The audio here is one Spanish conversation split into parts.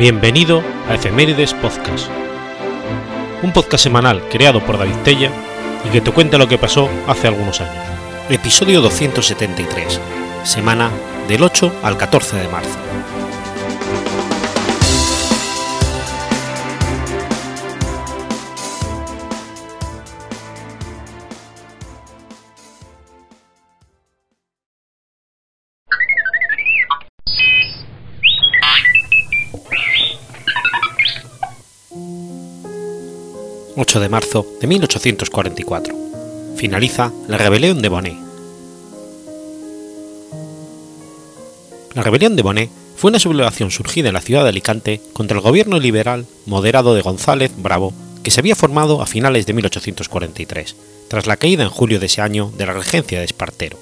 Bienvenido a Efemérides Podcast, un podcast semanal creado por David Tella y que te cuenta lo que pasó hace algunos años. Episodio 273, semana del 8 al 14 de marzo. 8 de marzo de 1844. Finaliza la rebelión de Bonnet. La rebelión de Bonnet fue una sublevación surgida en la ciudad de Alicante contra el gobierno liberal moderado de González Bravo que se había formado a finales de 1843, tras la caída en julio de ese año de la regencia de Espartero.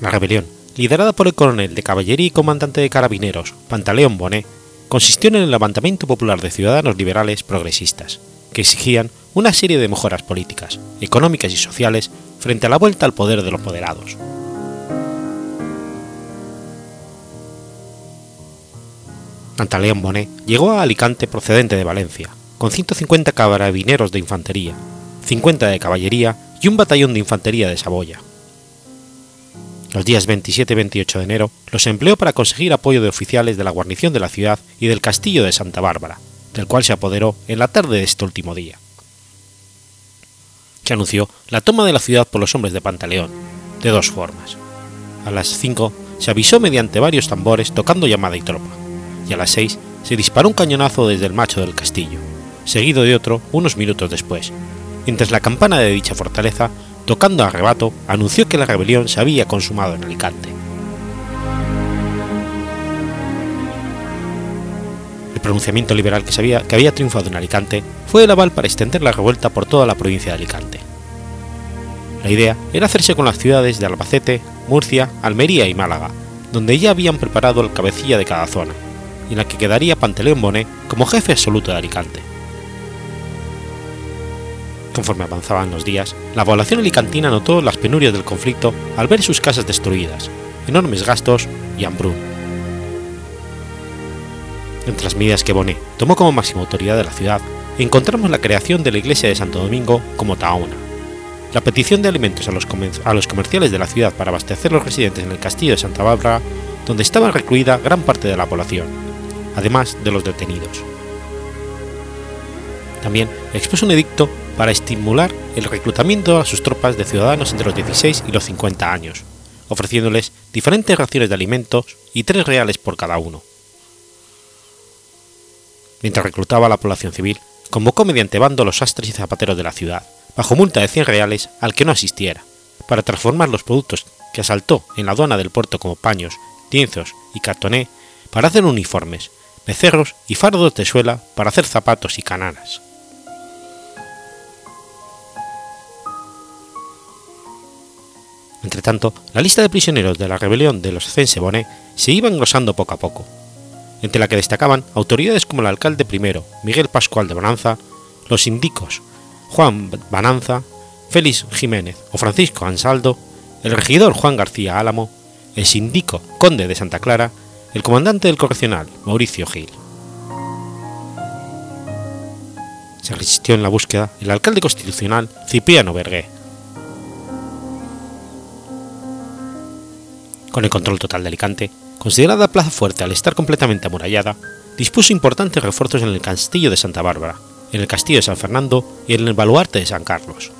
La rebelión, liderada por el coronel de caballería y comandante de carabineros Pantaleón Bonnet, consistió en el levantamiento popular de ciudadanos liberales progresistas, que exigían una serie de mejoras políticas, económicas y sociales frente a la vuelta al poder de los moderados. Pantaleón Bonet llegó a Alicante procedente de Valencia, con 150 carabineros de infantería, 50 de caballería y un batallón de infantería de Saboya. Los días 27 y 28 de enero los empleó para conseguir apoyo de oficiales de la guarnición de la ciudad y del castillo de Santa Bárbara, del cual se apoderó en la tarde de este último día. Se anunció la toma de la ciudad por los hombres de Pantaleón, de dos formas. A las 5 se avisó mediante varios tambores tocando llamada y tropa, y a las 6 se disparó un cañonazo desde el macho del castillo, seguido de otro unos minutos después, mientras la campana de dicha fortaleza tocando a rebato, anunció que la rebelión se había consumado en Alicante. El pronunciamiento liberal que, había, que había triunfado en Alicante fue el aval para extender la revuelta por toda la provincia de Alicante. La idea era hacerse con las ciudades de Albacete, Murcia, Almería y Málaga, donde ya habían preparado el cabecilla de cada zona, y en la que quedaría Pantaleón Bonet como jefe absoluto de Alicante. Conforme avanzaban los días, la población alicantina notó las penurias del conflicto al ver sus casas destruidas, enormes gastos y hambruna. Entre las medidas que Bonet tomó como máxima autoridad de la ciudad, encontramos la creación de la iglesia de Santo Domingo como Taona, la petición de alimentos a los, a los comerciales de la ciudad para abastecer los residentes en el castillo de Santa Bárbara, donde estaba recluida gran parte de la población, además de los detenidos. También expuso un edicto para estimular el reclutamiento a sus tropas de ciudadanos entre los 16 y los 50 años, ofreciéndoles diferentes raciones de alimentos y tres reales por cada uno. Mientras reclutaba a la población civil, convocó mediante bando los sastres y zapateros de la ciudad, bajo multa de 100 reales al que no asistiera, para transformar los productos que asaltó en la aduana del puerto como paños, lienzos y cartoné para hacer uniformes, becerros y fardos de suela para hacer zapatos y cananas. Entretanto, la lista de prisioneros de la rebelión de los Cense Bonet se iba engrosando poco a poco, entre la que destacaban autoridades como el alcalde primero, Miguel Pascual de Bonanza, los sindicos Juan Bananza, Félix Jiménez o Francisco Ansaldo, el regidor Juan García Álamo, el sindico Conde de Santa Clara, el comandante del correccional Mauricio Gil. Se resistió en la búsqueda el alcalde constitucional Cipriano Bergué, con el control total de Alicante, considerada plaza fuerte al estar completamente amurallada, dispuso importantes refuerzos en el castillo de Santa Bárbara, en el castillo de San Fernando y en el baluarte de San Carlos.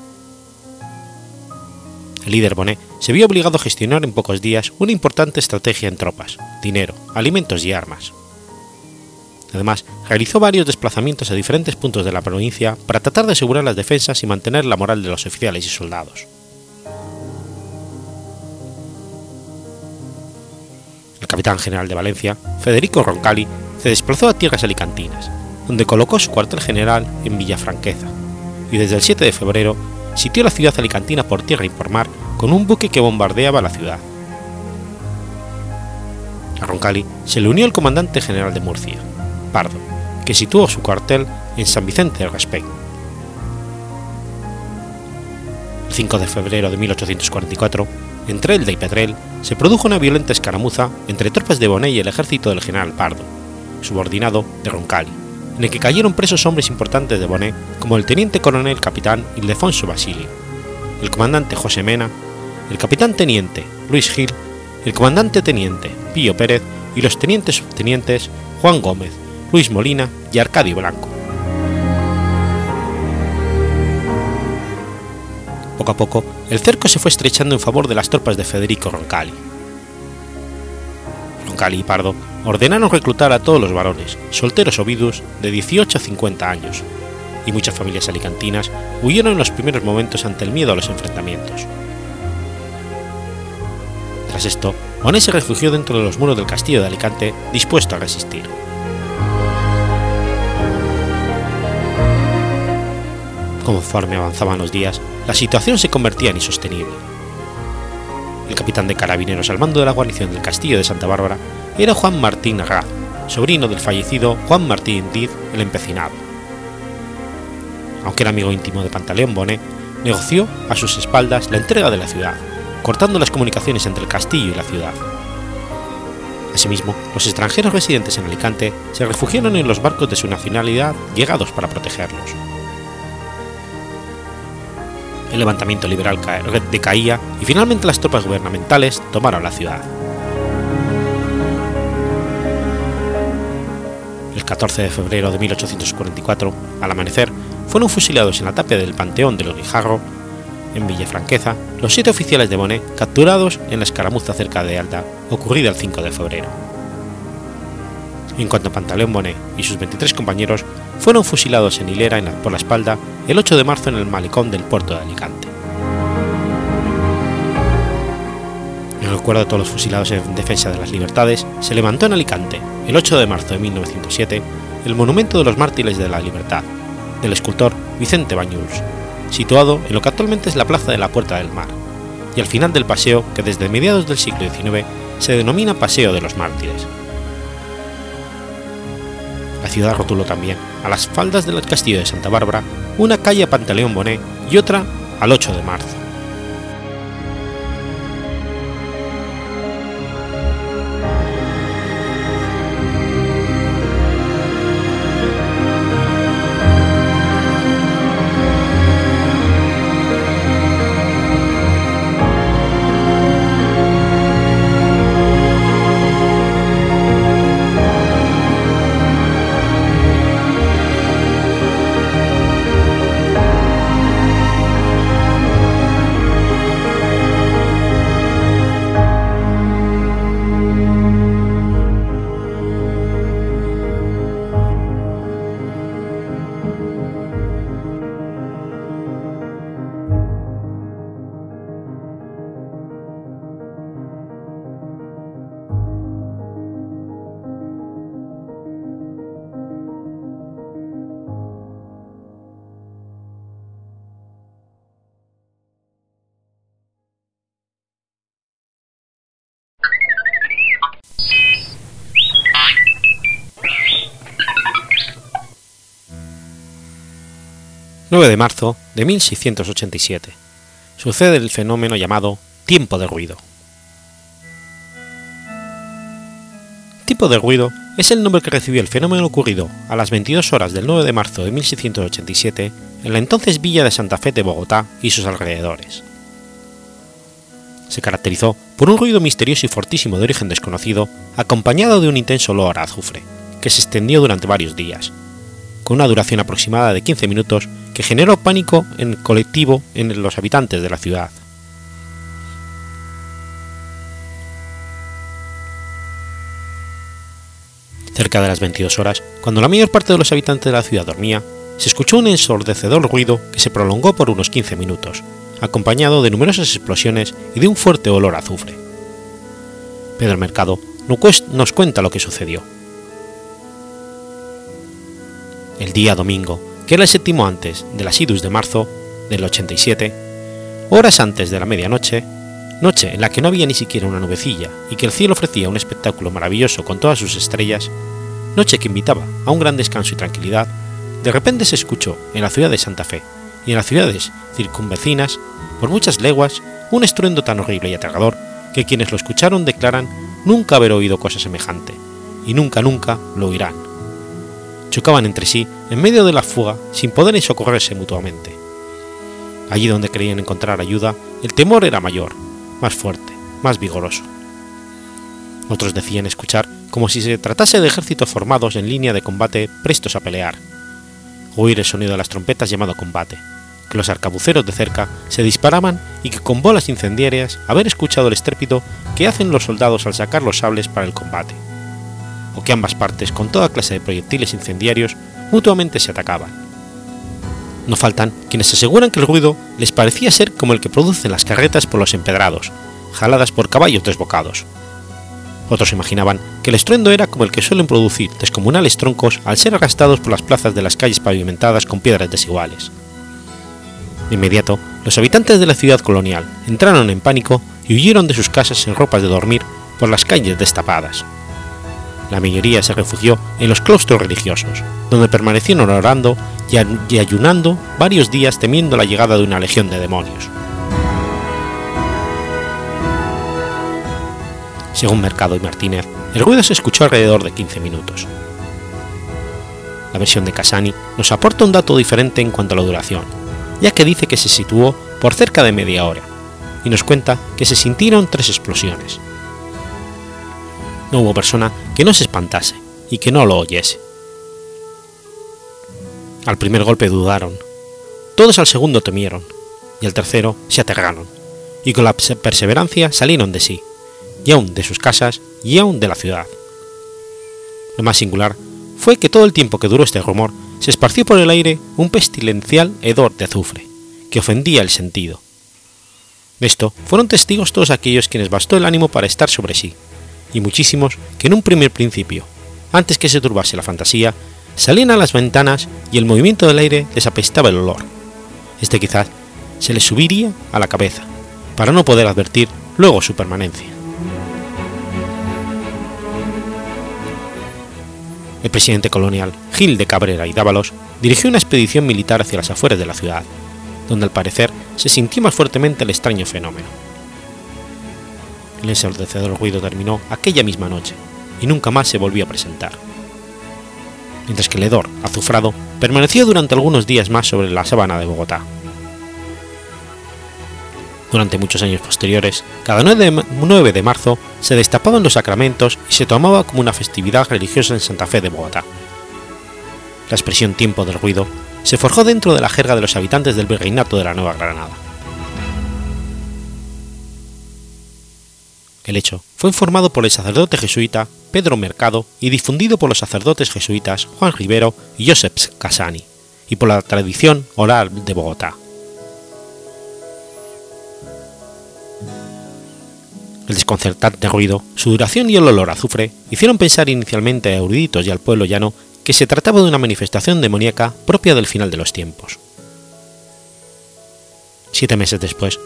El líder Bonet se vio obligado a gestionar en pocos días una importante estrategia en tropas, dinero, alimentos y armas. Además, realizó varios desplazamientos a diferentes puntos de la provincia para tratar de asegurar las defensas y mantener la moral de los oficiales y soldados. Capitán general de Valencia, Federico Roncalli, se desplazó a tierras alicantinas, donde colocó su cuartel general en Villafranqueza, y desde el 7 de febrero sitió la ciudad alicantina por tierra y por mar con un buque que bombardeaba la ciudad. A Roncalli se le unió el comandante general de Murcia, Pardo, que situó su cuartel en San Vicente del Raspey. El 5 de febrero de 1844, entre Elda y Pedrel, se produjo una violenta escaramuza entre tropas de Bonet y el ejército del general Pardo, subordinado de Roncalli, en el que cayeron presos hombres importantes de Bonet como el teniente coronel capitán Ildefonso Basilio, el comandante José Mena, el capitán teniente Luis Gil, el comandante teniente Pío Pérez y los tenientes subtenientes Juan Gómez, Luis Molina y Arcadio Blanco. Poco a poco, el cerco se fue estrechando en favor de las tropas de Federico Roncalli. Roncalli y Pardo ordenaron reclutar a todos los varones, solteros o vidus, de 18 a 50 años, y muchas familias alicantinas huyeron en los primeros momentos ante el miedo a los enfrentamientos. Tras esto, Bonet se refugió dentro de los muros del castillo de Alicante, dispuesto a resistir. Conforme avanzaban los días, la situación se convertía en insostenible. El capitán de carabineros al mando de la guarnición del castillo de Santa Bárbara era Juan Martín Arraz, sobrino del fallecido Juan Martín Diz el Empecinado. Aunque era amigo íntimo de Pantaleón Bonet, negoció a sus espaldas la entrega de la ciudad, cortando las comunicaciones entre el castillo y la ciudad. Asimismo, los extranjeros residentes en Alicante se refugiaron en los barcos de su nacionalidad llegados para protegerlos el levantamiento liberal decaía y finalmente las tropas gubernamentales tomaron la ciudad. El 14 de febrero de 1844, al amanecer, fueron fusilados en la tapia del Panteón de los Guijarro, en Villafranqueza, los siete oficiales de Bonet capturados en la escaramuza cerca de Alta, ocurrida el 5 de febrero. En cuanto a Pantaleón Bonet y sus 23 compañeros fueron fusilados en hilera por la espalda el 8 de marzo en el malecón del puerto de Alicante. En recuerdo de todos los fusilados en defensa de las libertades, se levantó en Alicante, el 8 de marzo de 1907, el Monumento de los Mártires de la Libertad, del escultor Vicente Bañuls, situado en lo que actualmente es la Plaza de la Puerta del Mar, y al final del paseo que desde mediados del siglo XIX se denomina Paseo de los Mártires. La ciudad rotuló también, a las faldas del castillo de Santa Bárbara, una calle a Pantaleón Bonet y otra al 8 de marzo. 9 de marzo de 1687. Sucede el fenómeno llamado tiempo de ruido. Tipo de ruido es el nombre que recibió el fenómeno ocurrido a las 22 horas del 9 de marzo de 1687 en la entonces villa de Santa Fe de Bogotá y sus alrededores. Se caracterizó por un ruido misterioso y fortísimo de origen desconocido, acompañado de un intenso olor a azufre, que se extendió durante varios días, con una duración aproximada de 15 minutos que generó pánico en colectivo en los habitantes de la ciudad. Cerca de las 22 horas, cuando la mayor parte de los habitantes de la ciudad dormía, se escuchó un ensordecedor ruido que se prolongó por unos 15 minutos, acompañado de numerosas explosiones y de un fuerte olor a azufre. Pedro Mercado nos cuenta lo que sucedió. El día domingo, que era el séptimo antes de las idus de marzo del 87, horas antes de la medianoche, noche en la que no había ni siquiera una nubecilla y que el cielo ofrecía un espectáculo maravilloso con todas sus estrellas, noche que invitaba a un gran descanso y tranquilidad, de repente se escuchó en la ciudad de Santa Fe y en las ciudades circunvecinas, por muchas leguas, un estruendo tan horrible y aterrador que quienes lo escucharon declaran nunca haber oído cosa semejante, y nunca nunca lo oirán. Chocaban entre sí en medio de la fuga sin poder socorrerse mutuamente. Allí donde creían encontrar ayuda, el temor era mayor, más fuerte, más vigoroso. Otros decían escuchar como si se tratase de ejércitos formados en línea de combate prestos a pelear, oír el sonido de las trompetas llamado combate, que los arcabuceros de cerca se disparaban y que con bolas incendiarias haber escuchado el estrépito que hacen los soldados al sacar los sables para el combate, o que ambas partes con toda clase de proyectiles incendiarios mutuamente se atacaban. No faltan quienes aseguran que el ruido les parecía ser como el que producen las carretas por los empedrados, jaladas por caballos desbocados, otros imaginaban que el estruendo era como el que suelen producir descomunales troncos al ser arrastrados por las plazas de las calles pavimentadas con piedras desiguales. De inmediato, los habitantes de la ciudad colonial entraron en pánico y huyeron de sus casas en ropas de dormir por las calles destapadas. La mayoría se refugió en los claustros religiosos, donde permanecieron orando y ayunando varios días temiendo la llegada de una legión de demonios. Según Mercado y Martínez, el ruido se escuchó alrededor de 15 minutos. La versión de Casani nos aporta un dato diferente en cuanto a la duración, ya que dice que se situó por cerca de media hora, y nos cuenta que se sintieron tres explosiones. No hubo persona que no se espantase y que no lo oyese. Al primer golpe dudaron, todos al segundo temieron, y al tercero se aterraron, y con la perseverancia salieron de sí, y aún de sus casas y aún de la ciudad. Lo más singular fue que todo el tiempo que duró este rumor se esparció por el aire un pestilencial hedor de azufre, que ofendía el sentido. De esto fueron testigos todos aquellos quienes bastó el ánimo para estar sobre sí, y muchísimos que en un primer principio, antes que se turbase la fantasía, salían a las ventanas y el movimiento del aire les apestaba el olor. Este quizás se les subiría a la cabeza, para no poder advertir luego su permanencia. el presidente colonial Gil de Cabrera y Dávalos dirigió una expedición militar hacia las afueras de la ciudad, donde al parecer se sintió más fuertemente el extraño fenómeno. El ensordecedor ruido terminó aquella misma noche y nunca más se volvió a presentar. Mientras que el hedor, azufrado, permaneció durante algunos días más sobre la sabana de Bogotá. Durante muchos años posteriores, cada 9 de marzo se destapaban los sacramentos y se tomaba como una festividad religiosa en Santa Fe de Bogotá. La expresión tiempo del ruido se forjó dentro de la jerga de los habitantes del virreinato de la Nueva Granada. El hecho fue informado por el sacerdote jesuita Pedro Mercado y difundido por los sacerdotes jesuitas Juan Rivero y Joseph Casani, y por la tradición oral de Bogotá. El desconcertante ruido, su duración y el olor azufre hicieron pensar inicialmente a eruditos y al pueblo llano que se trataba de una manifestación demoníaca propia del final de los tiempos. Siete meses después,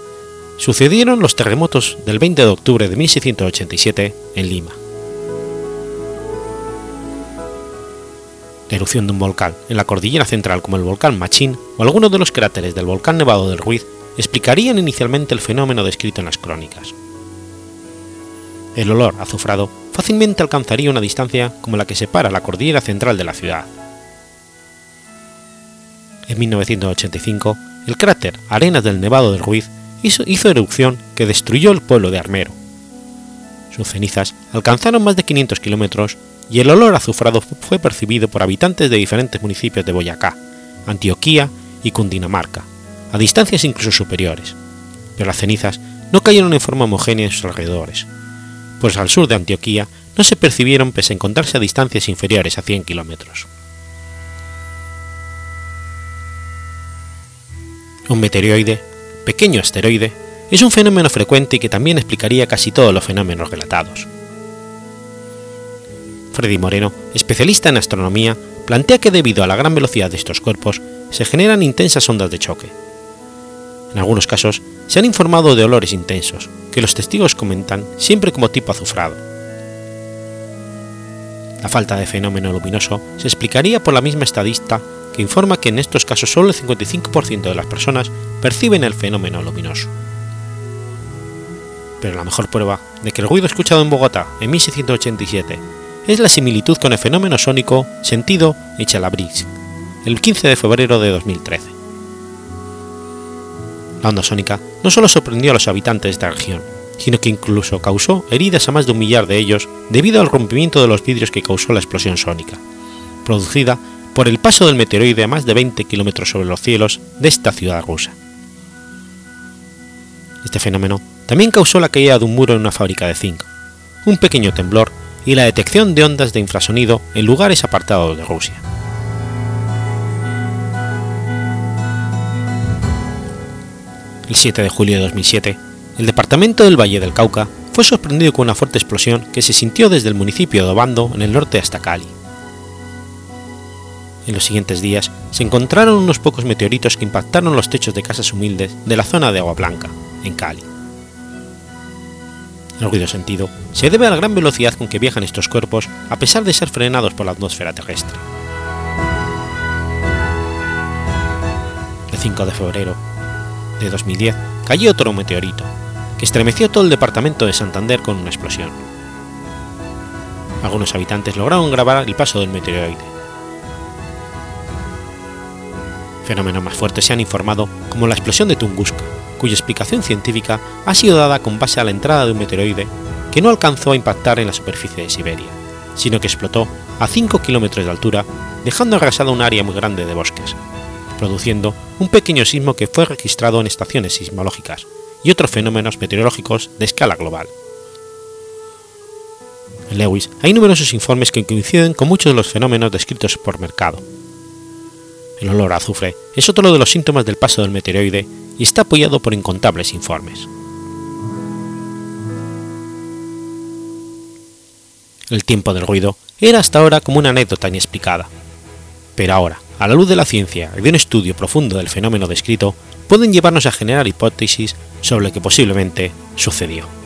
sucedieron los terremotos del 20 de octubre de 1687 en Lima. La erupción de un volcán en la cordillera central como el volcán Machín o alguno de los cráteres del volcán Nevado del Ruiz explicarían inicialmente el fenómeno descrito en las crónicas el olor azufrado fácilmente alcanzaría una distancia como la que separa la cordillera central de la ciudad. En 1985, el cráter Arenas del Nevado del Ruiz hizo, erupción que destruyó el pueblo de Armero. Sus cenizas alcanzaron más de 500 kilómetros y el olor azufrado fue percibido por habitantes de diferentes municipios de Boyacá, Antioquía y Cundinamarca, a distancias incluso superiores, pero las cenizas no cayeron en forma homogénea en sus alrededores, pues al sur de Antioquía no se percibieron pese a encontrarse a distancias inferiores a 100 kilómetros. Un meteoroide, pequeño asteroide, es un fenómeno frecuente que también explicaría casi todos los fenómenos relatados. Freddy Moreno, especialista en astronomía, plantea que debido a la gran velocidad de estos cuerpos se generan intensas ondas de choque. En algunos casos se han informado de olores intensos, que los testigos comentan siempre como tipo azufrado. La falta de fenómeno luminoso se explicaría por la misma estadista que informa que en estos casos solo el 55% de las personas perciben el fenómeno luminoso. Pero la mejor prueba de que el ruido escuchado en Bogotá en 1687 es la similitud con el fenómeno sónico sentido en Chalabrisk, el 15 de febrero de 2013. La onda sónica no solo sorprendió a los habitantes de esta región, sino que incluso causó heridas a más de un millar de ellos debido al rompimiento de los vidrios que causó la explosión sónica, producida por el paso del meteoroide a más de 20 kilómetros sobre los cielos de esta ciudad rusa. Este fenómeno también causó la caída de un muro en una fábrica de zinc, un pequeño temblor y la detección de ondas de infrasonido en lugares apartados de Rusia. El 7 de julio de 2007, el departamento del Valle del Cauca fue sorprendido con una fuerte explosión que se sintió desde el municipio de Obando en el norte hasta Cali. En los siguientes días se encontraron unos pocos meteoritos que impactaron los techos de casas humildes de la zona de Agua Blanca, en Cali. El ruido sentido se debe a la gran velocidad con que viajan estos cuerpos a pesar de ser frenados por la atmósfera terrestre. El 5 de febrero de 2010 cayó otro meteorito, que estremeció todo el departamento de Santander con una explosión. Algunos habitantes lograron grabar el paso del meteoroide. Fenómenos más fuertes se han informado como la explosión de Tunguska, cuya explicación científica ha sido dada con base a la entrada de un meteoroide que no alcanzó a impactar en la superficie de Siberia, sino que explotó a 5 kilómetros de altura, dejando arrasada un área muy grande de bosques, produciendo un pequeño sismo que fue registrado en estaciones sismológicas y otros fenómenos meteorológicos de escala global. En Lewis hay numerosos informes que coinciden con muchos de los fenómenos descritos por Mercado. El olor a azufre es otro de los síntomas del paso del meteoroide y está apoyado por incontables informes. El tiempo del ruido era hasta ahora como una anécdota inexplicada, pero ahora, a la luz de la ciencia y de un estudio profundo del fenómeno descrito, pueden llevarnos a generar hipótesis sobre lo que posiblemente sucedió.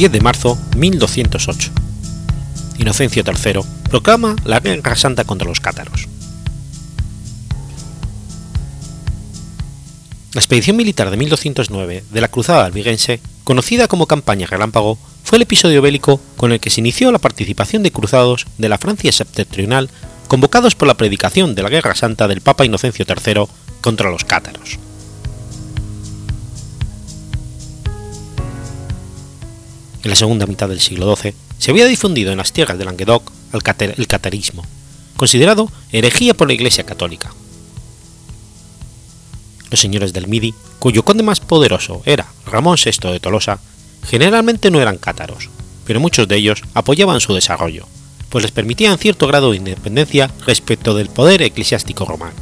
10 de marzo 1208. Inocencio III proclama la Guerra Santa contra los cátaros. La expedición militar de 1209 de la Cruzada albigense, conocida como Campaña Relámpago, fue el episodio bélico con el que se inició la participación de cruzados de la Francia septentrional convocados por la predicación de la Guerra Santa del Papa Inocencio III contra los cátaros. En la segunda mitad del siglo XII, se había difundido en las tierras de Languedoc el catarismo, considerado herejía por la Iglesia católica. Los señores del Midi, cuyo conde más poderoso era Ramón VI de Tolosa, generalmente no eran cátaros, pero muchos de ellos apoyaban su desarrollo, pues les permitían cierto grado de independencia respecto del poder eclesiástico romano.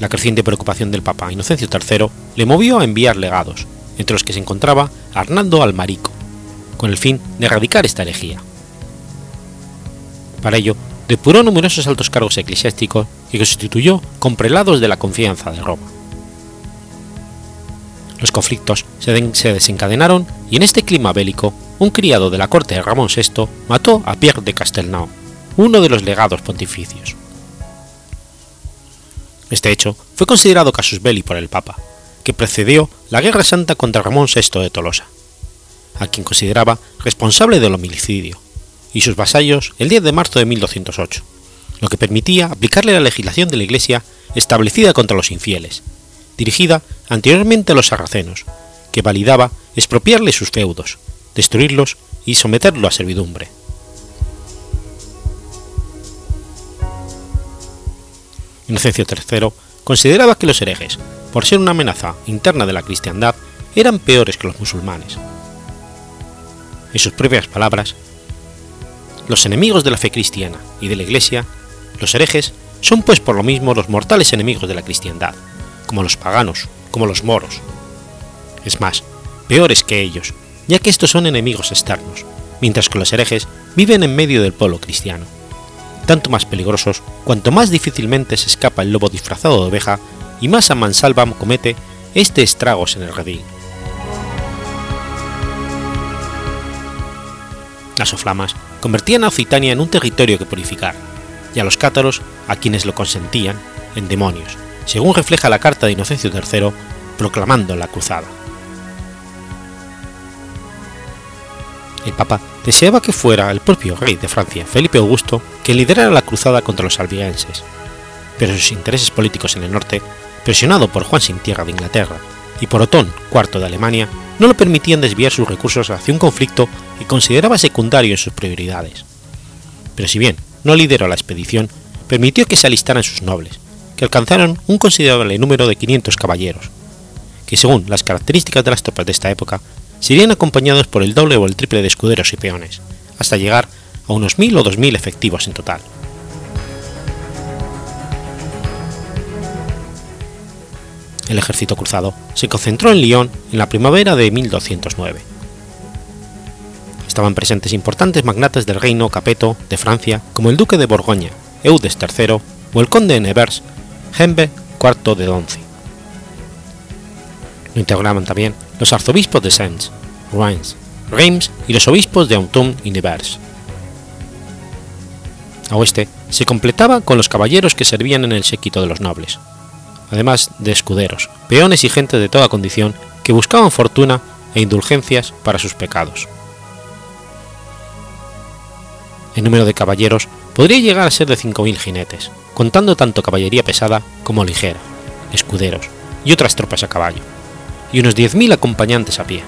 La creciente preocupación del Papa Inocencio III le movió a enviar legados, entre los que se encontraba Arnaldo Almarico, con el fin de erradicar esta herejía. Para ello, depuró numerosos altos cargos eclesiásticos y constituyó con prelados de la confianza de Roma. Los conflictos se, desencadenaron y en este clima bélico, un criado de la corte de Ramón VI mató a Pierre de Castelnau, uno de los legados pontificios. Este hecho fue considerado casus belli por el Papa, que precedió la Guerra Santa contra Ramón VI de Tolosa, a quien consideraba responsable del homicidio, y sus vasallos el 10 de marzo de 1208, lo que permitía aplicarle la legislación de la Iglesia establecida contra los infieles, dirigida anteriormente a los sarracenos, que validaba expropiarle sus feudos, destruirlos y someterlo a servidumbre. Inocencio III consideraba que los herejes, por ser una amenaza interna de la cristiandad, eran peores que los musulmanes. En sus propias palabras, los enemigos de la fe cristiana y de la Iglesia, los herejes, son pues por lo mismo los mortales enemigos de la cristiandad, como los paganos, como los moros. Es más, peores que ellos, ya que estos son enemigos externos, mientras que los herejes viven en medio del pueblo cristiano. Tanto más peligrosos cuanto más difícilmente se escapa el lobo disfrazado de oveja y más a mansalva comete este estragos en el redil. Las oflamas convertían a Occitania en un territorio que purificar, y a los cátaros, a quienes lo consentían, en demonios, según refleja la carta de Inocencio III proclamando la cruzada. El Papa deseaba que fuera el propio rey de Francia, Felipe Augusto, quien liderara la cruzada contra los albigenses, pero sus intereses políticos en el norte, presionado por Juan sin Tierra de Inglaterra y por Otón IV de Alemania, no lo permitían desviar sus recursos hacia un conflicto que consideraba secundario en sus prioridades. Pero si bien no lideró la expedición, permitió que se alistaran sus nobles, que alcanzaron un considerable número de 500 caballeros, que según las características de las tropas de esta época, serían acompañados por el doble o el triple de escuderos y peones, hasta llegar a unos 1.000 o 2.000 efectivos en total. El ejército cruzado se concentró en Lyon en la primavera de 1209. Estaban presentes importantes magnates del reino capeto de Francia como el duque de Borgoña, Eudes III o el conde de Nevers Hembe IV de Donzi. Lo integraban también los arzobispos de Sens, Reims, Reims y los obispos de Autun y Nevers. A oeste se completaba con los caballeros que servían en el séquito de los nobles, además de escuderos, peones y gente de toda condición que buscaban fortuna e indulgencias para sus pecados. El número de caballeros podría llegar a ser de 5.000 jinetes, contando tanto caballería pesada como ligera, escuderos y otras tropas a caballo, y unos 10.000 acompañantes a pie.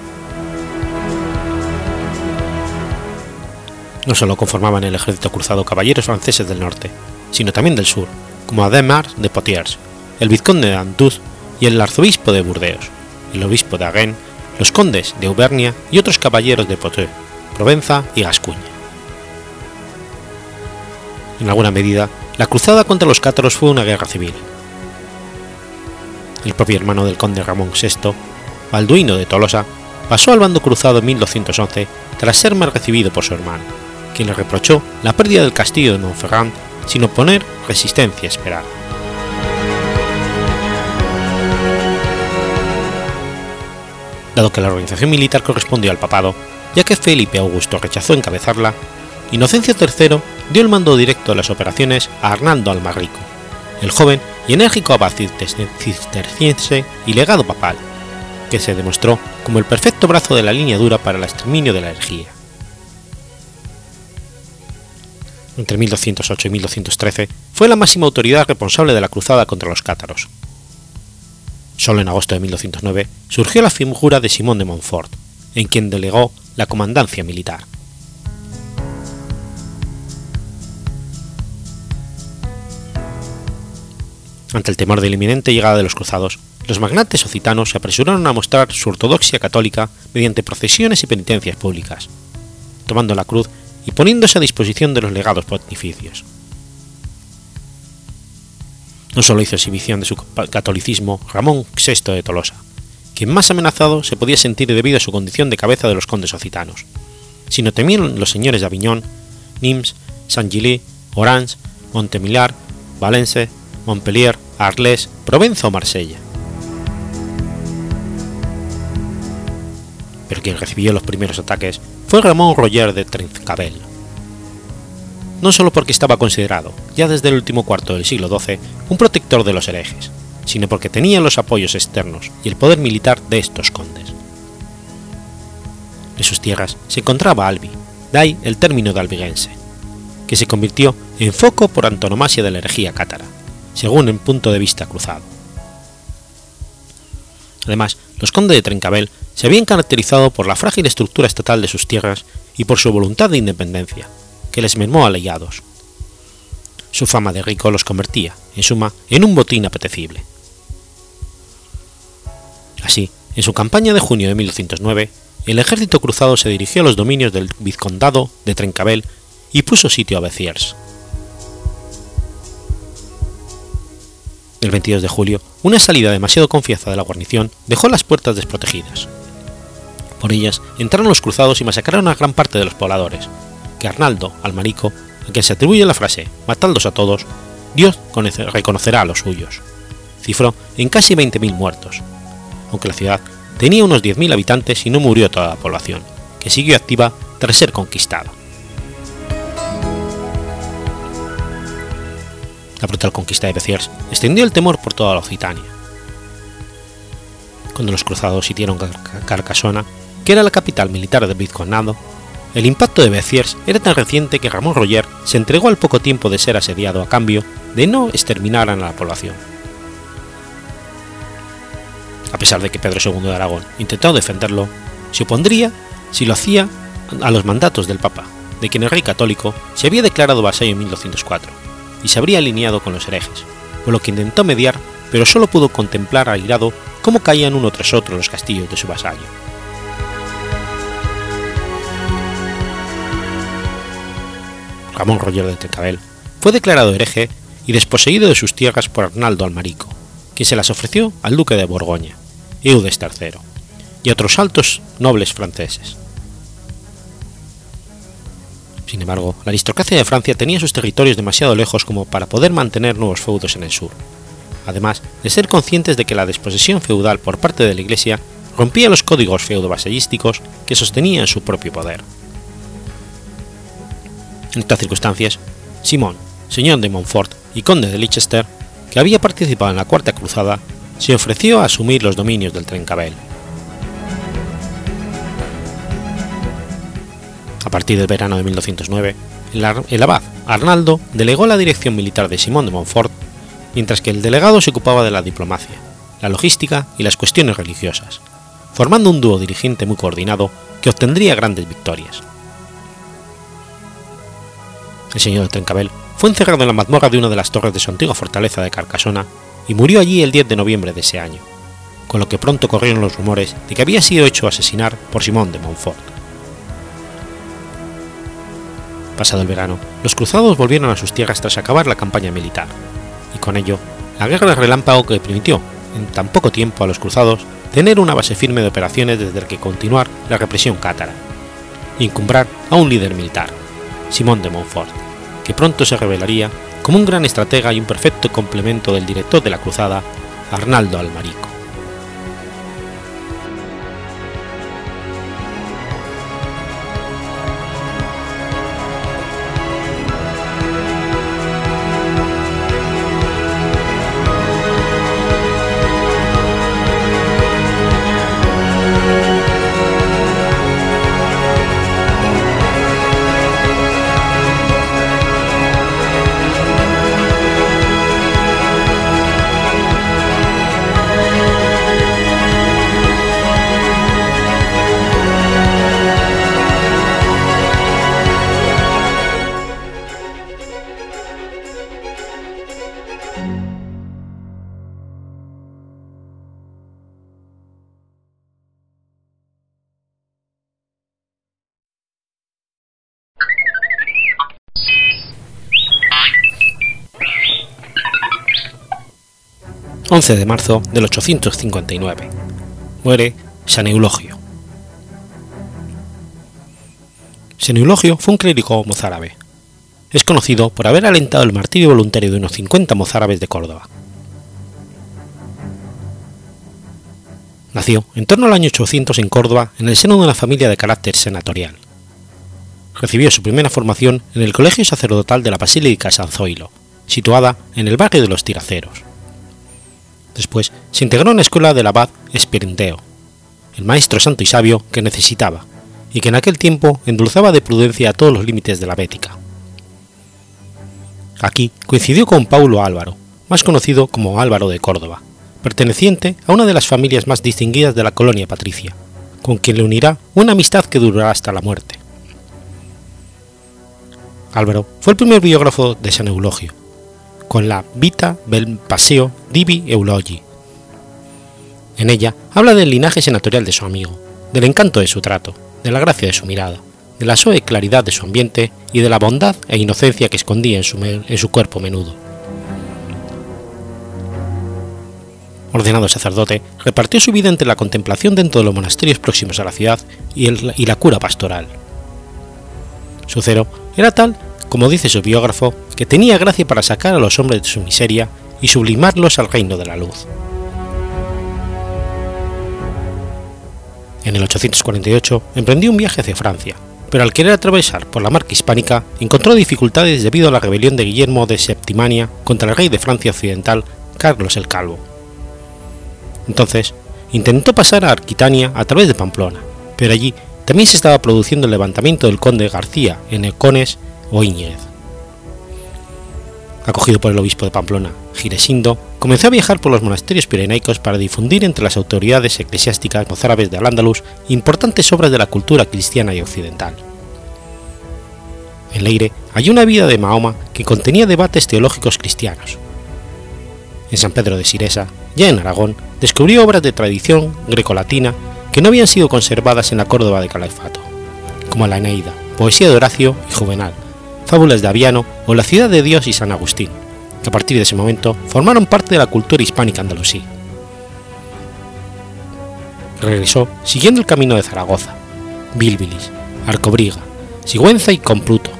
No solo conformaban el ejército cruzado caballeros franceses del norte, sino también del sur, como Ademar de Potiers, el vizconde de Antuz y el arzobispo de Burdeos, el obispo de Agen, los condes de Auvernia y otros caballeros de Poitou, Provenza y Gascuña. En alguna medida, la cruzada contra los cátaros fue una guerra civil. El propio hermano del conde Ramón VI, Balduino de Tolosa, pasó al bando cruzado en 1211 tras ser mal recibido por su hermano, quien le reprochó la pérdida del castillo de Montferrand sin oponer resistencia esperada. Dado que la organización militar correspondió al papado, ya que Felipe Augusto rechazó encabezarla, Inocencio III dio el mando directo de las operaciones a Arnaldo Almarrico, el joven y enérgico abad cisterciense y legado papal, que se demostró como el perfecto brazo de la línea dura para el exterminio de la herejía. Entre 1208 y 1213 fue la máxima autoridad responsable de la cruzada contra los cátaros. Solo en agosto de 1209 surgió la figura de Simón de Montfort, en quien delegó la comandancia militar. Ante el temor de la inminente llegada de los cruzados, los magnates occitanos se apresuraron a mostrar su ortodoxia católica mediante procesiones y penitencias públicas, tomando la cruz y poniéndose a disposición de los legados pontificios. No solo hizo exhibición de su catolicismo Ramón VI de Tolosa, quien más amenazado se podía sentir debido a su condición de cabeza de los condes occitanos, sino también los señores de Aviñón, Nimes, Saint-Gilles, Orange, Montemillar, Valence, Montpellier, Arles, Provenza o Marsella. Pero quien recibió los primeros ataques fue Ramón Roger de Trencabel. No solo porque estaba considerado, ya desde el último cuarto del siglo XII, un protector de los herejes, sino porque tenía los apoyos externos y el poder militar de estos condes. En sus tierras se encontraba Albi, de ahí el término de albigense, que se convirtió en foco por antonomasia de la herejía cátara, según el punto de vista cruzado. Además, los condes de Trencabel se habían caracterizado por la frágil estructura estatal de sus tierras y por su voluntad de independencia, que les mermó aliados. Su fama de rico los convertía, en suma, en un botín apetecible. Así, en su campaña de junio de 1209, el ejército cruzado se dirigió a los dominios del vizcondado de Trencabel y puso sitio a Béziers. El 22 de julio, una salida demasiado confianza de la guarnición dejó las puertas desprotegidas. Por ellas entraron los cruzados y masacraron a gran parte de los pobladores, que Arnaldo, Almarico, a quien se atribuye la frase «matadlos a todos», Dios reconocerá a los suyos. Cifró en casi 20.000 muertos, aunque la ciudad tenía unos 10.000 habitantes y no murió toda la población, que siguió activa tras ser conquistada. La brutal conquista de Béziers extendió el temor por toda la Occitania. Cuando los cruzados sitiaron Carcasona, que era la capital militar del Vizconado, el impacto de Béziers era tan reciente que Ramón Roger se entregó al poco tiempo de ser asediado a cambio de no exterminar a la población. A pesar de que Pedro II de Aragón intentó defenderlo, se opondría si lo hacía a los mandatos del Papa, de quien el rey católico se había declarado vasallo en 1204 y se habría alineado con los herejes, por lo que intentó mediar, pero solo pudo contemplar airado cómo caían uno tras otro los castillos de su vasallo. Ramón Roger de Trecabel fue declarado hereje y desposeído de sus tierras por Arnaldo Almarico, quien se las ofreció al duque de Borgoña, Eudes III, y a otros altos nobles franceses. Sin embargo, la aristocracia de Francia tenía sus territorios demasiado lejos como para poder mantener nuevos feudos en el sur, además de ser conscientes de que la desposesión feudal por parte de la Iglesia rompía los códigos feudo-vasallísticos que sostenían su propio poder. En estas circunstancias, Simón, señor de Montfort y conde de Leicester, que había participado en la Cuarta Cruzada, se ofreció a asumir los dominios del Trencabel. A partir del verano de 1209, el abad Arnaldo delegó la dirección militar de Simón de Montfort, mientras que el delegado se ocupaba de la diplomacia, la logística y las cuestiones religiosas, formando un dúo dirigente muy coordinado que obtendría grandes victorias. El señor de Trencabel fue encerrado en la mazmorra de una de las torres de su antigua fortaleza de Carcasona y murió allí el 10 de noviembre de ese año, con lo que pronto corrieron los rumores de que había sido hecho asesinar por Simón de Montfort. Pasado el verano, los cruzados volvieron a sus tierras tras acabar la campaña militar, y con ello, la guerra de relámpago que permitió, en tan poco tiempo a los cruzados, tener una base firme de operaciones desde la que continuar la represión cátara, y encumbrar a un líder militar, Simón de Montfort, que pronto se revelaría como un gran estratega y un perfecto complemento del director de la cruzada, Arnaldo Almarico. 11 de marzo del 859. Muere San Eulogio. San Eulogio fue un clérigo mozárabe. Es conocido por haber alentado el martirio voluntario de unos 50 mozárabes de Córdoba. Nació en torno al año 800 en Córdoba en el seno de una familia de carácter senatorial. Recibió su primera formación en el Colegio Sacerdotal de la Basílica San Zoilo, situada en el barrio de los Tiraceros. Después se integró en la escuela del abad Espirinteo, el maestro santo y sabio que necesitaba, y que en aquel tiempo endulzaba de prudencia a todos los límites de la bética. Aquí coincidió con Paulo Álvaro, más conocido como Álvaro de Córdoba, perteneciente a una de las familias más distinguidas de la colonia patricia, con quien le unirá una amistad que durará hasta la muerte. Álvaro fue el primer biógrafo de San Eulogio, con la Vita del Paseo Divi Eulogi. En ella habla del linaje senatorial de su amigo, del encanto de su trato, de la gracia de su mirada, de la suave claridad de su ambiente y de la bondad e inocencia que escondía en su, en su cuerpo menudo. Ordenado sacerdote, repartió su vida entre la contemplación dentro de los monasterios próximos a la ciudad y, el, y la cura pastoral. Su cero era tal, como dice su biógrafo, que tenía gracia para sacar a los hombres de su miseria y sublimarlos al reino de la luz. En el 848 emprendió un viaje hacia Francia, pero al querer atravesar por la marca hispánica encontró dificultades debido a la rebelión de Guillermo de Septimania contra el rey de Francia Occidental, Carlos el Calvo. Entonces, intentó pasar a Arquitania a través de Pamplona, pero allí también se estaba produciendo el levantamiento del conde García en Econes o. Acogido por el obispo de Pamplona, Giresindo, comenzó a viajar por los monasterios pirenaicos para difundir entre las autoridades eclesiásticas mozárabes de Al-Ándalus importantes obras de la cultura cristiana y occidental. En Leire hay una vida de Mahoma que contenía debates teológicos cristianos. En San Pedro de Siresa, ya en Aragón, descubrió obras de tradición grecolatina que no habían sido conservadas en la Córdoba de Califato, como la Eneida, poesía de Horacio y Juvenal, fábulas de Aviano o La ciudad de Dios y San Agustín, que a partir de ese momento formaron parte de la cultura hispánica andalusí. Regresó siguiendo el camino de Zaragoza, Bilbilis, Arcobriga, Sigüenza y Compluto,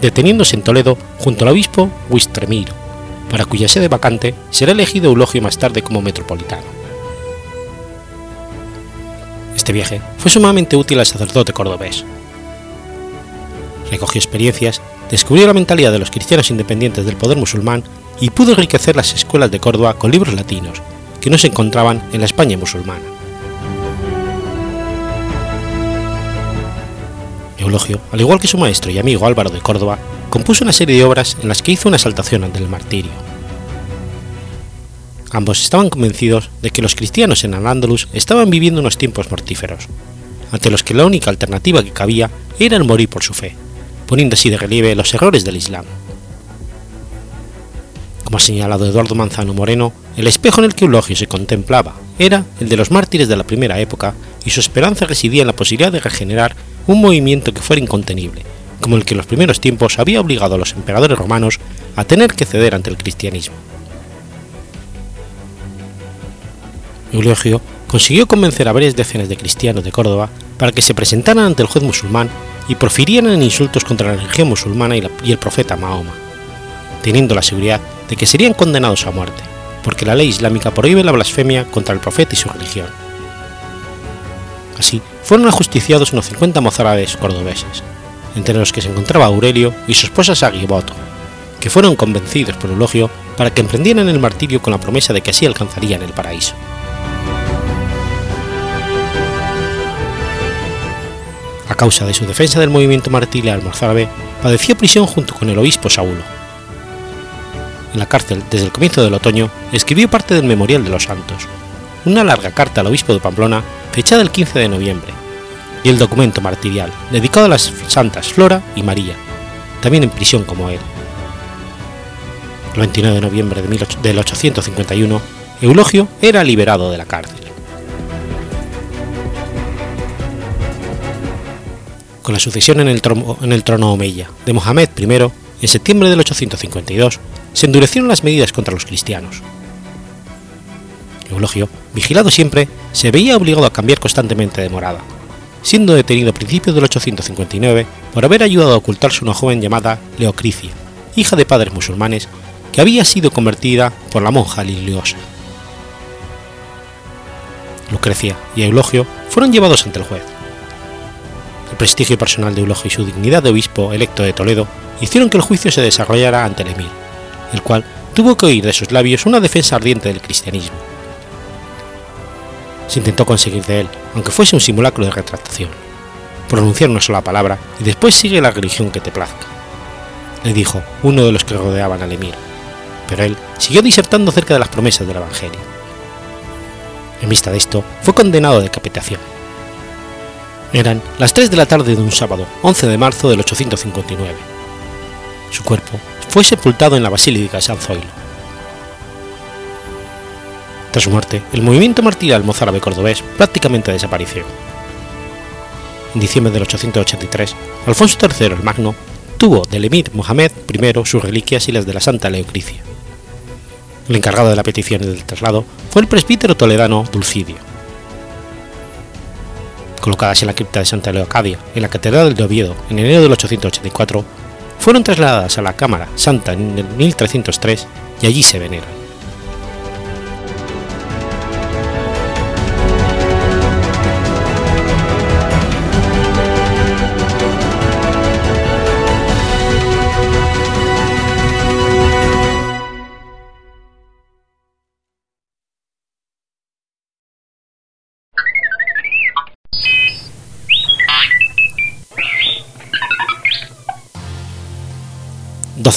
deteniéndose en Toledo junto al obispo Huistremiro, para cuya sede vacante será elegido Eulogio más tarde como metropolitano. Este viaje fue sumamente útil al sacerdote cordobés. Recogió experiencias, descubrió la mentalidad de los cristianos independientes del poder musulmán y pudo enriquecer las escuelas de Córdoba con libros latinos que no se encontraban en la España musulmana. Eulogio, al igual que su maestro y amigo Álvaro de Córdoba, compuso una serie de obras en las que hizo una exaltación ante el martirio. Ambos estaban convencidos de que los cristianos en Al-Ándalus estaban viviendo unos tiempos mortíferos, ante los que la única alternativa que cabía era el morir por su fe, poniendo así de relieve los errores del Islam. Como ha señalado Eduardo Manzano Moreno, el espejo en el que Eulogio se contemplaba era el de los mártires de la primera época y su esperanza residía en la posibilidad de regenerar un movimiento que fuera incontenible, como el que en los primeros tiempos había obligado a los emperadores romanos a tener que ceder ante el cristianismo. Eulogio consiguió convencer a varias decenas de cristianos de Córdoba para que se presentaran ante el juez musulmán y profirieran insultos contra la religión musulmana y, el profeta Mahoma, teniendo la seguridad de que serían condenados a muerte, porque la ley islámica prohíbe la blasfemia contra el profeta y su religión. Así, fueron ajusticiados unos 50 mozárabes cordobeses, entre los que se encontraba Aurelio y su esposa Sagiboto, que fueron convencidos por Eulogio para que emprendieran el martirio con la promesa de que así alcanzarían el paraíso. A causa de su defensa del movimiento martirial mozárabe, padeció prisión junto con el obispo Saulo. En la cárcel, desde el comienzo del otoño, escribió parte del Memorial de los Santos, una larga carta al obispo de Pamplona fechada el 15 de noviembre, y el documento martirial, dedicado a las santas Flora y María, también en prisión como él. El 29 de noviembre de 1851, Eulogio era liberado de la cárcel. Con la sucesión en el, trono, en omeya de Mohamed I, en septiembre del 852, se endurecieron las medidas contra los cristianos. Eulogio, vigilado siempre, se veía obligado a cambiar constantemente de morada, siendo detenido a principios del 859 por haber ayudado a ocultarse una joven llamada Leocricia, hija de padres musulmanes, que había sido convertida por la monja Liliosa. Lucrecia y Eulogio fueron llevados ante el juez. El prestigio personal de Eulogio y su dignidad de obispo electo de Toledo hicieron que el juicio se desarrollara ante el emir, el cual tuvo que oír de sus labios una defensa ardiente del cristianismo. Se intentó conseguir de él, aunque fuese un simulacro de retractación, pronunciar una sola palabra y después sigue la religión que te plazca, le dijo uno de los que rodeaban al emir, pero él siguió disertando acerca de las promesas del Evangelio. En vista de esto, fue condenado a decapitación. Eran las 3 de la tarde de un sábado, 11 de marzo del 859. Su cuerpo fue sepultado en la Basílica de San Zoilo. Tras su muerte, el movimiento martirial mozárabe cordobés prácticamente desapareció. En diciembre del 883, Alfonso III el Magno tuvo del emir Mohamed I sus reliquias y las de la Santa Leocricia. El encargado de la petición y del traslado fue el presbítero toledano Dulcidio. Colocadas en la cripta de Santa Leocadia, en la Catedral de Oviedo, en enero del 884, fueron trasladadas a la Cámara Santa en el 1303 y allí se veneran.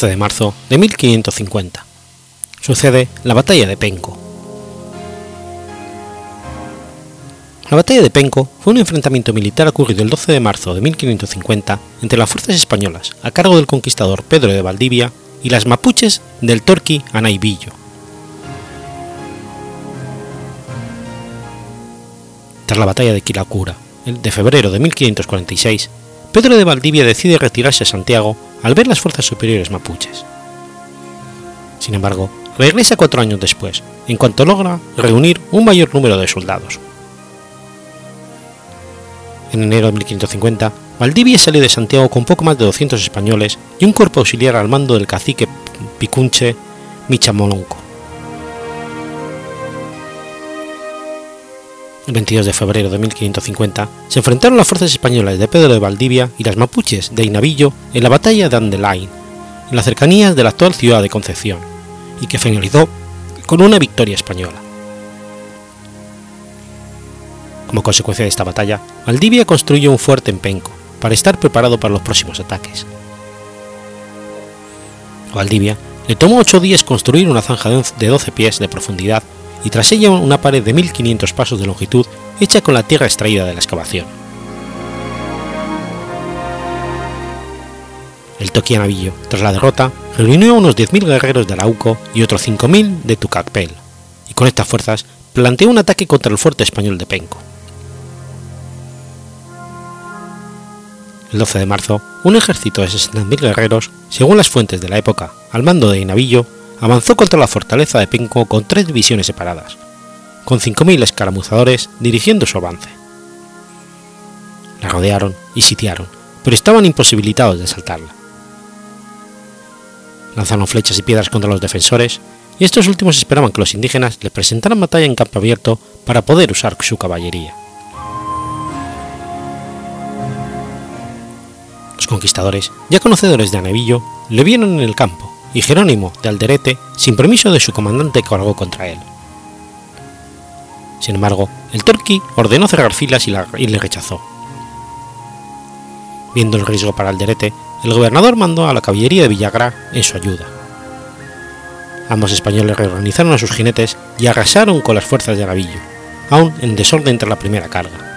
12 de marzo de 1550. Sucede la batalla de Penco. La batalla de Penco fue un enfrentamiento militar ocurrido el 12 de marzo de 1550 entre las fuerzas españolas a cargo del conquistador Pedro de Valdivia y las mapuches del torqui Anaibillo. Tras la batalla de Quilacura, de febrero de 1546, Pedro de Valdivia decide retirarse a Santiago al ver las fuerzas superiores mapuches. Sin embargo, regresa cuatro años después, en cuanto logra reunir un mayor número de soldados. En enero de 1550, Valdivia salió de Santiago con poco más de 200 españoles y un cuerpo auxiliar al mando del cacique picunche Michamolonco. El 22 de febrero de 1550, se enfrentaron las fuerzas españolas de Pedro de Valdivia y las mapuches de Inavillo en la batalla de Andelain, en las cercanías de la actual ciudad de Concepción, y que finalizó con una victoria española. Como consecuencia de esta batalla, Valdivia construyó un fuerte en Penco para estar preparado para los próximos ataques. A Valdivia le tomó ocho días construir una zanja de 12 pies de profundidad y tras ella una pared de 1500 pasos de longitud hecha con la tierra extraída de la excavación. El Toquianavillo, tras la derrota, reunió a unos 10.000 guerreros de Arauco y otros 5.000 de Tucacpel, y con estas fuerzas planteó un ataque contra el fuerte español de Penco. El 12 de marzo, un ejército de 60.000 guerreros, según las fuentes de la época, al mando de Inavillo, avanzó contra la fortaleza de Penco con tres divisiones separadas, con 5.000 escaramuzadores dirigiendo su avance. La rodearon y sitiaron, pero estaban imposibilitados de asaltarla. Lanzaron flechas y piedras contra los defensores, y estos últimos esperaban que los indígenas les presentaran batalla en campo abierto para poder usar su caballería. Los conquistadores, ya conocedores de Anevillo, le vieron en el campo y Jerónimo de Alderete, sin permiso de su comandante, cargó contra él. Sin embargo, el Torqui ordenó cerrar filas y, le rechazó. Viendo el riesgo para Alderete, el gobernador mandó a la caballería de Villagra en su ayuda. Ambos españoles reorganizaron a sus jinetes y arrasaron con las fuerzas de Gavillo, aún en desorden tras la primera carga.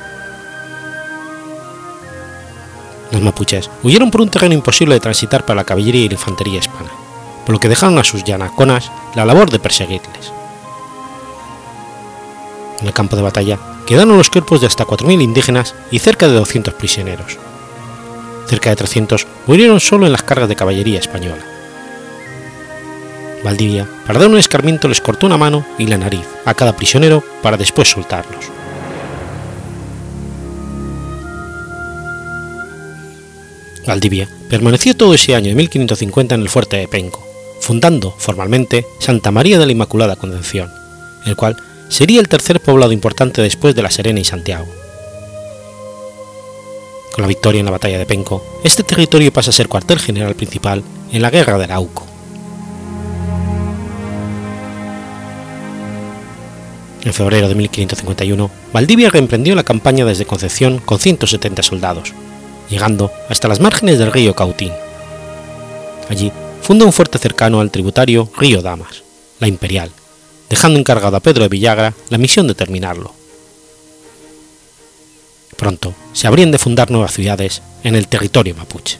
Los mapuches huyeron por un terreno imposible de transitar para la caballería y la infantería hispana por lo que dejaron a sus yanaconas la labor de perseguirles. En el campo de batalla quedaron los cuerpos de hasta 4.000 indígenas y cerca de 200 prisioneros. Cerca de 300 murieron solo en las cargas de caballería española. Valdivia, para dar un escarmiento, les cortó una mano y la nariz a cada prisionero para después soltarlos. Valdivia permaneció todo ese año de 1550 en el fuerte de Penco, fundando formalmente Santa María de la Inmaculada Concepción, el cual sería el tercer poblado importante después de La Serena y Santiago. Con la victoria en la batalla de Penco, este territorio pasa a ser cuartel general principal en la Guerra de Arauco. En febrero de 1551, Valdivia reemprendió la campaña desde Concepción con 170 soldados, llegando hasta las márgenes del río Cautín. Allí funda un fuerte cercano al tributario Río Damas, la Imperial, dejando encargado a Pedro de Villagra la misión de terminarlo. Pronto se habrían de fundar nuevas ciudades en el territorio mapuche.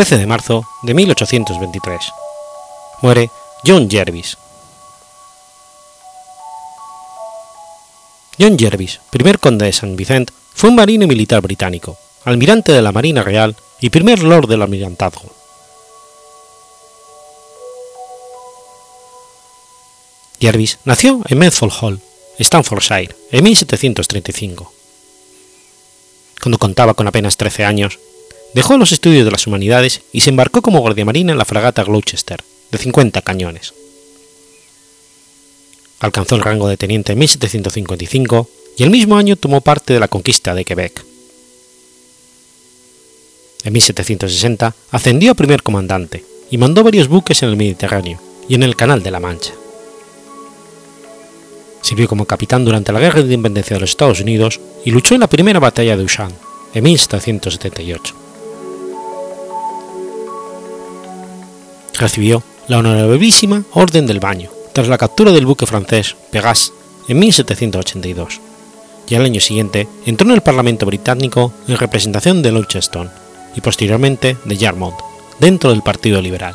13 de marzo de 1823. Muere John Jervis. John Jervis, primer conde de San Vicente, fue un marino militar británico, almirante de la Marina Real y primer lord del almirantazgo. Jervis nació en Medford Hall, Staffordshire, en 1735. Cuando contaba con apenas 13 años, Dejó los estudios de las humanidades y se embarcó como guardiamarina en la fragata Gloucester, de 50 cañones. Alcanzó el rango de teniente en 1755 y el mismo año tomó parte de la conquista de Quebec. En 1760 ascendió a primer comandante y mandó varios buques en el Mediterráneo y en el Canal de la Mancha. Sirvió como capitán durante la Guerra de Independencia de los Estados Unidos y luchó en la primera batalla de Ushan, en 1778. Recibió la honorabilísima Orden del Baño tras la captura del buque francés Pegasus en 1782, y al año siguiente entró en el Parlamento británico en representación de Launceston y posteriormente de Yarmouth, dentro del Partido Liberal.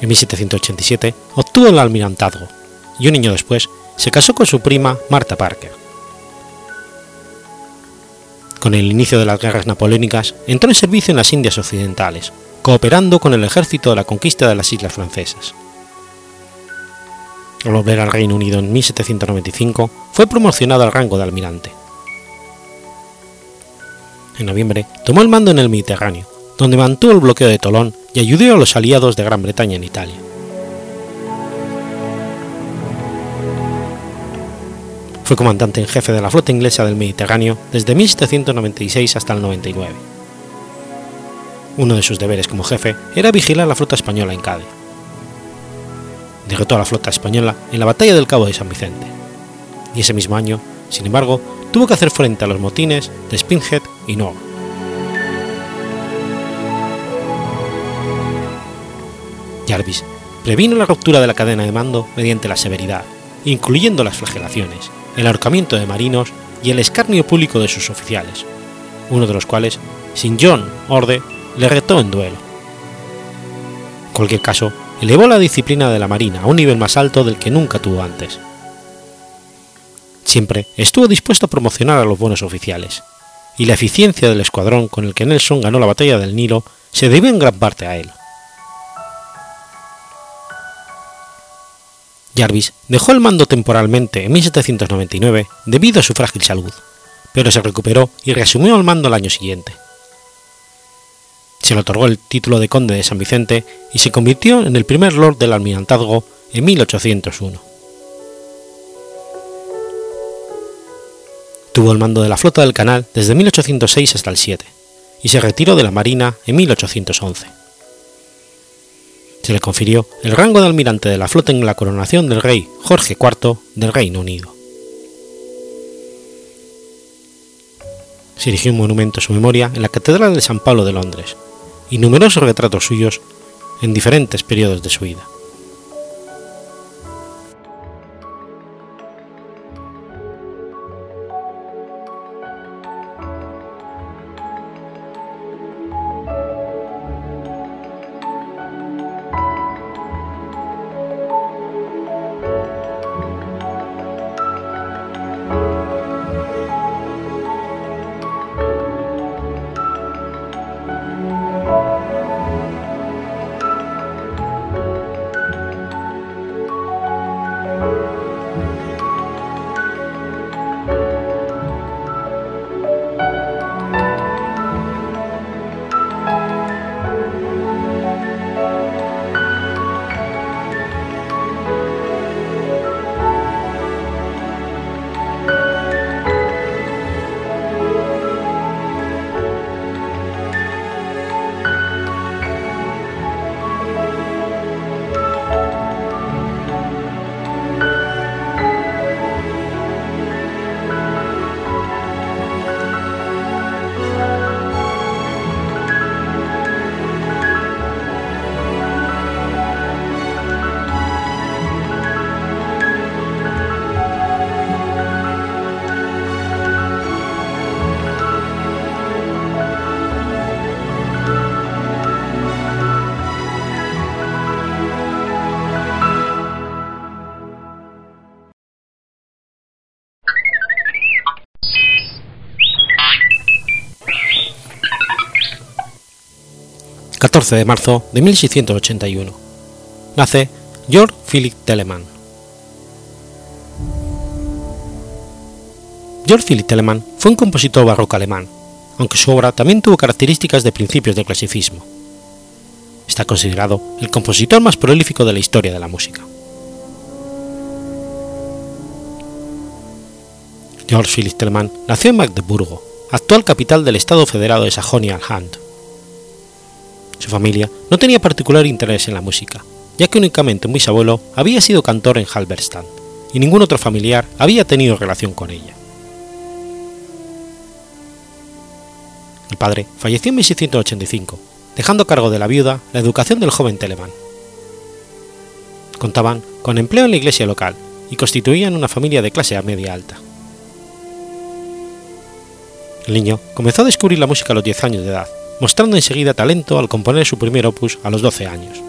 En 1787 obtuvo el almirantazgo y un año después se casó con su prima Marta Parker. Con el inicio de las guerras napoleónicas entró en servicio en las Indias Occidentales, cooperando con el ejército de la conquista de las islas francesas. Al volver al Reino Unido en 1795, fue promocionado al rango de almirante. En noviembre tomó el mando en el Mediterráneo, donde mantuvo el bloqueo de Tolón y ayudó a los aliados de Gran Bretaña en Italia. Fue comandante en jefe de la flota inglesa del Mediterráneo desde 1796 hasta el 99. Uno de sus deberes como jefe era vigilar la flota española en Cádiz. Derrotó a la flota española en la batalla del Cabo de San Vicente, y ese mismo año sin embargo, tuvo que hacer frente a los motines de Spinhead y Noah. Jarvis previno la ruptura de la cadena de mando mediante la severidad, incluyendo las flagelaciones, el ahorcamiento de marinos y el escarnio público de sus oficiales, uno de los cuales, sin John Orde, le retó en duelo. En cualquier caso, elevó la disciplina de la Marina a un nivel más alto del que nunca tuvo antes. Siempre estuvo dispuesto a promocionar a los buenos oficiales, y la eficiencia del escuadrón con el que Nelson ganó la batalla del Nilo se debió en gran parte a él. Jarvis dejó el mando temporalmente en 1799 debido a su frágil salud, pero se recuperó y reasumió el mando al año siguiente. Se le otorgó el título de conde de San Vicente y se convirtió en el primer lord del almirantazgo en 1801. Tuvo el mando de la flota del canal desde 1806 hasta el 7 y se retiró de la marina en 1811 se le confirió el rango de almirante de la flota en la coronación del rey Jorge IV del Reino Unido. Se erigió un monumento a su memoria en la Catedral de San Pablo de Londres, y numerosos retratos suyos en diferentes periodos de su vida. 14 de marzo de 1681. Nace Georg Philipp Telemann. Georg Philipp Telemann fue un compositor barroco alemán, aunque su obra también tuvo características de principios del clasicismo. Está considerado el compositor más prolífico de la historia de la música. Georg Philipp Telemann nació en Magdeburgo, actual capital del Estado Federado de Sajonia-Anhalt. Su familia no tenía particular interés en la música, ya que únicamente un bisabuelo había sido cantor en Halberstadt y ningún otro familiar había tenido relación con ella. El padre falleció en 1685, dejando a cargo de la viuda la educación del joven Telemann. Contaban con empleo en la iglesia local y constituían una familia de clase media alta. El niño comenzó a descubrir la música a los 10 años de edad mostrando enseguida talento al componer su primer opus a los 12 años.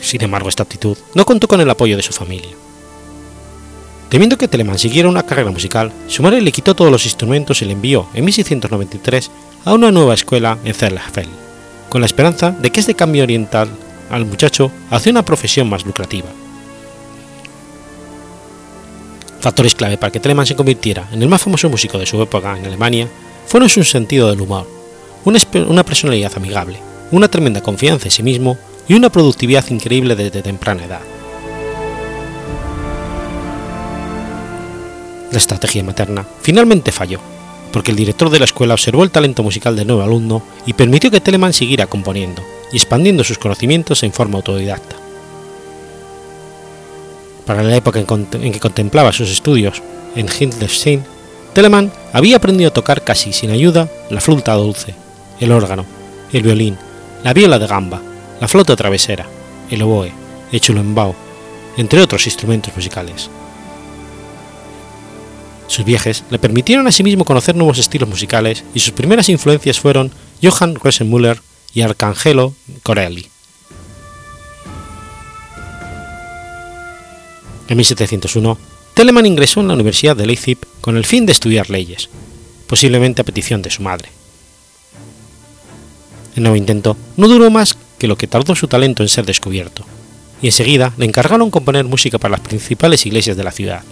Sin embargo, esta actitud no contó con el apoyo de su familia. Temiendo que Telemann siguiera una carrera musical, su madre le quitó todos los instrumentos y le envió en 1693 a una nueva escuela en Zerlafeld, con la esperanza de que este cambio oriental al muchacho hacia una profesión más lucrativa. Factores clave para que Telemann se convirtiera en el más famoso músico de su época en Alemania fueron su sentido del humor, una personalidad amigable, una tremenda confianza en sí mismo y una productividad increíble desde temprana edad. La estrategia materna finalmente falló, porque el director de la escuela observó el talento musical del nuevo alumno y permitió que Telemann siguiera componiendo y expandiendo sus conocimientos en forma autodidacta. Para la época en, que contemplaba sus estudios en Hildesheim, Telemann había aprendido a tocar casi sin ayuda la flauta dulce, el órgano, el violín, la viola de gamba, la flauta travesera, el oboe, el chulembao, entre otros instrumentos musicales. Sus viajes le permitieron asimismo conocer nuevos estilos musicales y sus primeras influencias fueron Johann Rosenmüller y Arcangelo Corelli. En 1701, Telemann ingresó en la Universidad de Leipzig con el fin de estudiar leyes, posiblemente a petición de su madre. El nuevo intento no duró más que lo que tardó su talento en ser descubierto, y enseguida le encargaron componer música para las principales iglesias de la ciudad.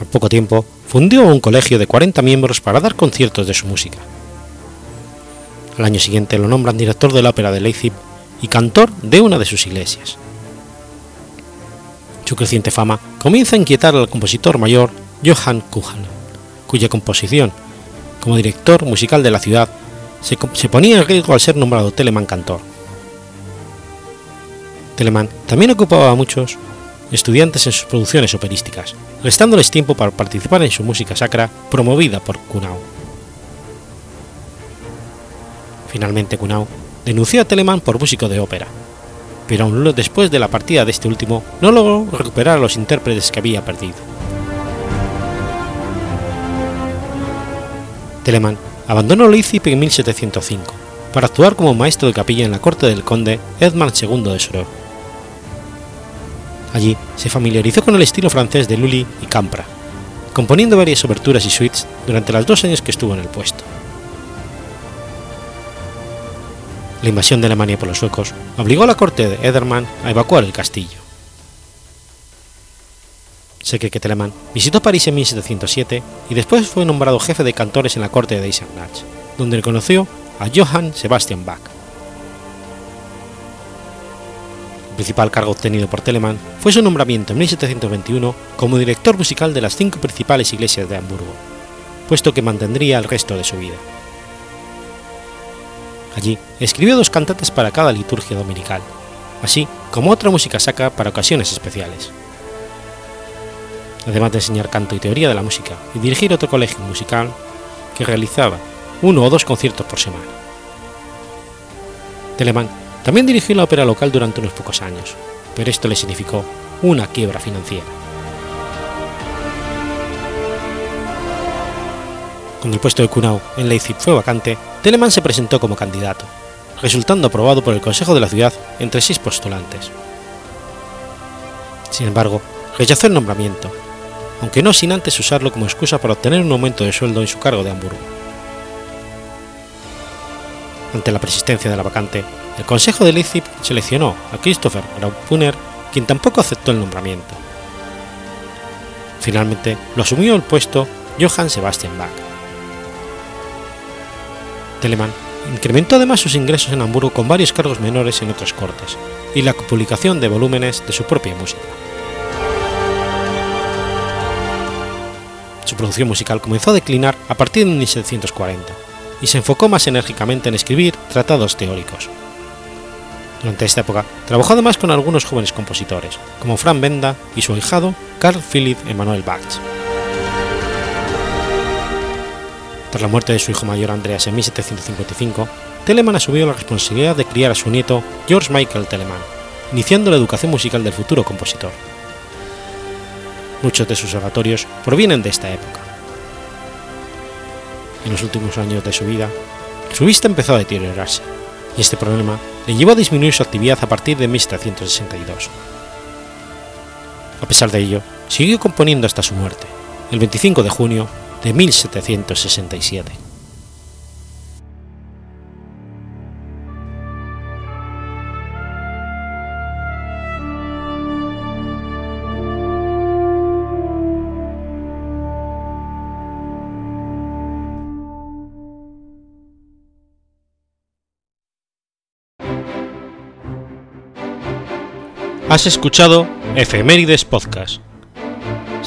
Al poco tiempo, fundió un colegio de 40 miembros para dar conciertos de su música. Al año siguiente lo nombran director de la ópera de Leipzig y cantor de una de sus iglesias. Su creciente fama comienza a inquietar al compositor mayor Johann Kuhn, cuya composición, como director musical de la ciudad, se, se ponía en riesgo al ser nombrado Telemann cantor. Telemann también ocupaba a muchos estudiantes en sus producciones operísticas, restándoles tiempo para participar en su música sacra promovida por Kunau. Finalmente Kunau denunció a Telemann por músico de ópera, pero aún después de la partida de este último no logró recuperar a los intérpretes que había perdido. Telemann abandonó Leipzig en 1705 para actuar como maestro de capilla en la corte del conde Edmund II de Soror Allí se familiarizó con el estilo francés de Lully y Campra, componiendo varias oberturas y suites durante los dos años que estuvo en el puesto. La invasión de Alemania por los suecos obligó a la corte de Edermann a evacuar el castillo. Se que Telemann visitó París en 1707 y después fue nombrado jefe de cantores en la corte de Eisenach, donde conoció a Johann Sebastian Bach. principal cargo obtenido por Telemann fue su nombramiento en 1721 como director musical de las cinco principales iglesias de Hamburgo, puesto que mantendría el resto de su vida. Allí escribió dos cantatas para cada liturgia dominical, así como otra música sacra para ocasiones especiales. Además de enseñar canto y teoría de la música y dirigir otro colegio musical que realizaba uno o dos conciertos por semana. Telemann también dirigió la ópera local durante unos pocos años, pero esto le significó una quiebra financiera. Cuando el puesto de Kunau en Leipzig fue vacante, Telemann se presentó como candidato, resultando aprobado por el Consejo de la ciudad entre seis postulantes. Sin embargo, rechazó el nombramiento, aunque no sin antes usarlo como excusa para obtener un aumento de sueldo en su cargo de Hamburgo. Ante la persistencia de la vacante, el Consejo de Leipzig seleccionó a Christopher Graupuner, quien tampoco aceptó el nombramiento. Finalmente lo asumió el puesto Johann Sebastian Bach. Telemann incrementó además sus ingresos en Hamburgo con varios cargos menores en otras cortes y la publicación de volúmenes de su propia música. Su producción musical comenzó a declinar a partir de 1740 y se enfocó más enérgicamente en escribir tratados teóricos. Durante esta época trabajó además con algunos jóvenes compositores, como Frank Benda y su ahijado Carl Philipp Emanuel Bach. Tras la muerte de su hijo mayor Andreas en 1755, Telemann asumió la responsabilidad de criar a su nieto George Michael Telemann, iniciando la educación musical del futuro compositor. Muchos de sus oratorios provienen de esta época. En los últimos años de su vida, su vista empezó a deteriorarse, y este problema le llevó a disminuir su actividad a partir de 1762. A pesar de ello, siguió componiendo hasta su muerte, el 25 de junio de 1767. Has escuchado Efemérides Podcast.